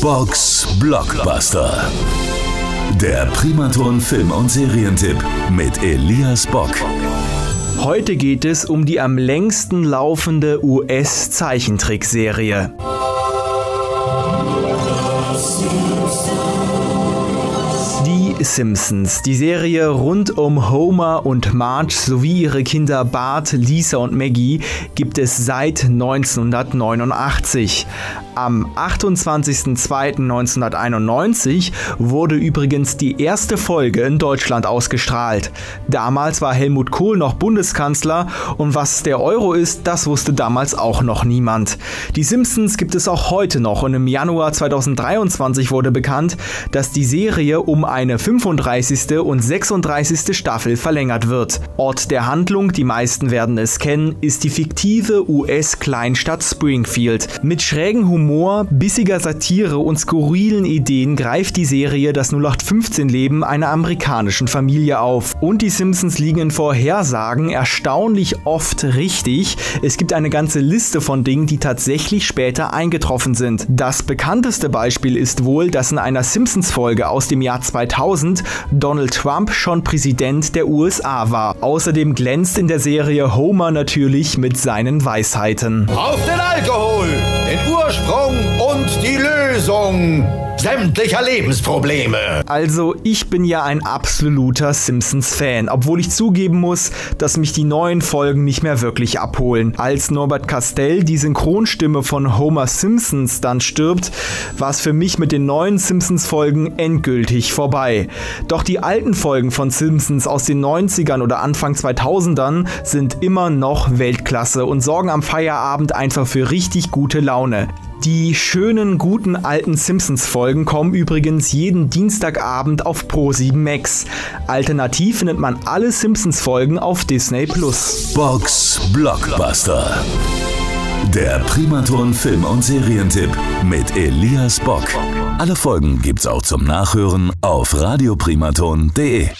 Box Blockbuster. Der Primaton Film- und Serientipp mit Elias Bock. Heute geht es um die am längsten laufende US-Zeichentrickserie. Die Simpsons, die Serie rund um Homer und Marge sowie ihre Kinder Bart, Lisa und Maggie, gibt es seit 1989. Am 28.02.1991 wurde übrigens die erste Folge in Deutschland ausgestrahlt. Damals war Helmut Kohl noch Bundeskanzler und was der Euro ist, das wusste damals auch noch niemand. Die Simpsons gibt es auch heute noch und im Januar 2023 wurde bekannt, dass die Serie um eine 35. und 36. Staffel verlängert wird. Ort der Handlung, die meisten werden es kennen, ist die fiktive US-Kleinstadt Springfield. Mit schrägen Humor, bissiger Satire und skurrilen Ideen greift die Serie das 0815-Leben einer amerikanischen Familie auf. Und die Simpsons liegen in Vorhersagen erstaunlich oft richtig. Es gibt eine ganze Liste von Dingen, die tatsächlich später eingetroffen sind. Das bekannteste Beispiel ist wohl, dass in einer Simpsons-Folge aus dem Jahr 2000 Donald Trump schon Präsident der USA war. Außerdem glänzt in der Serie Homer natürlich mit seinen Weisheiten. Auf den Alkohol, Lösung sämtlicher Lebensprobleme. Also ich bin ja ein absoluter Simpsons-Fan, obwohl ich zugeben muss, dass mich die neuen Folgen nicht mehr wirklich abholen. Als Norbert Castell, die Synchronstimme von Homer Simpsons, dann stirbt, war es für mich mit den neuen Simpsons-Folgen endgültig vorbei. Doch die alten Folgen von Simpsons aus den 90ern oder Anfang 2000ern sind immer noch Weltklasse und sorgen am Feierabend einfach für richtig gute Laune. Die schönen, guten alten Simpsons-Folgen kommen übrigens jeden Dienstagabend auf Pro7 Max. Alternativ findet man alle Simpsons-Folgen auf Disney Plus. Box Blockbuster. Der Primaton Film- und Serientipp mit Elias Bock. Alle Folgen gibt's auch zum Nachhören auf radioprimaton.de.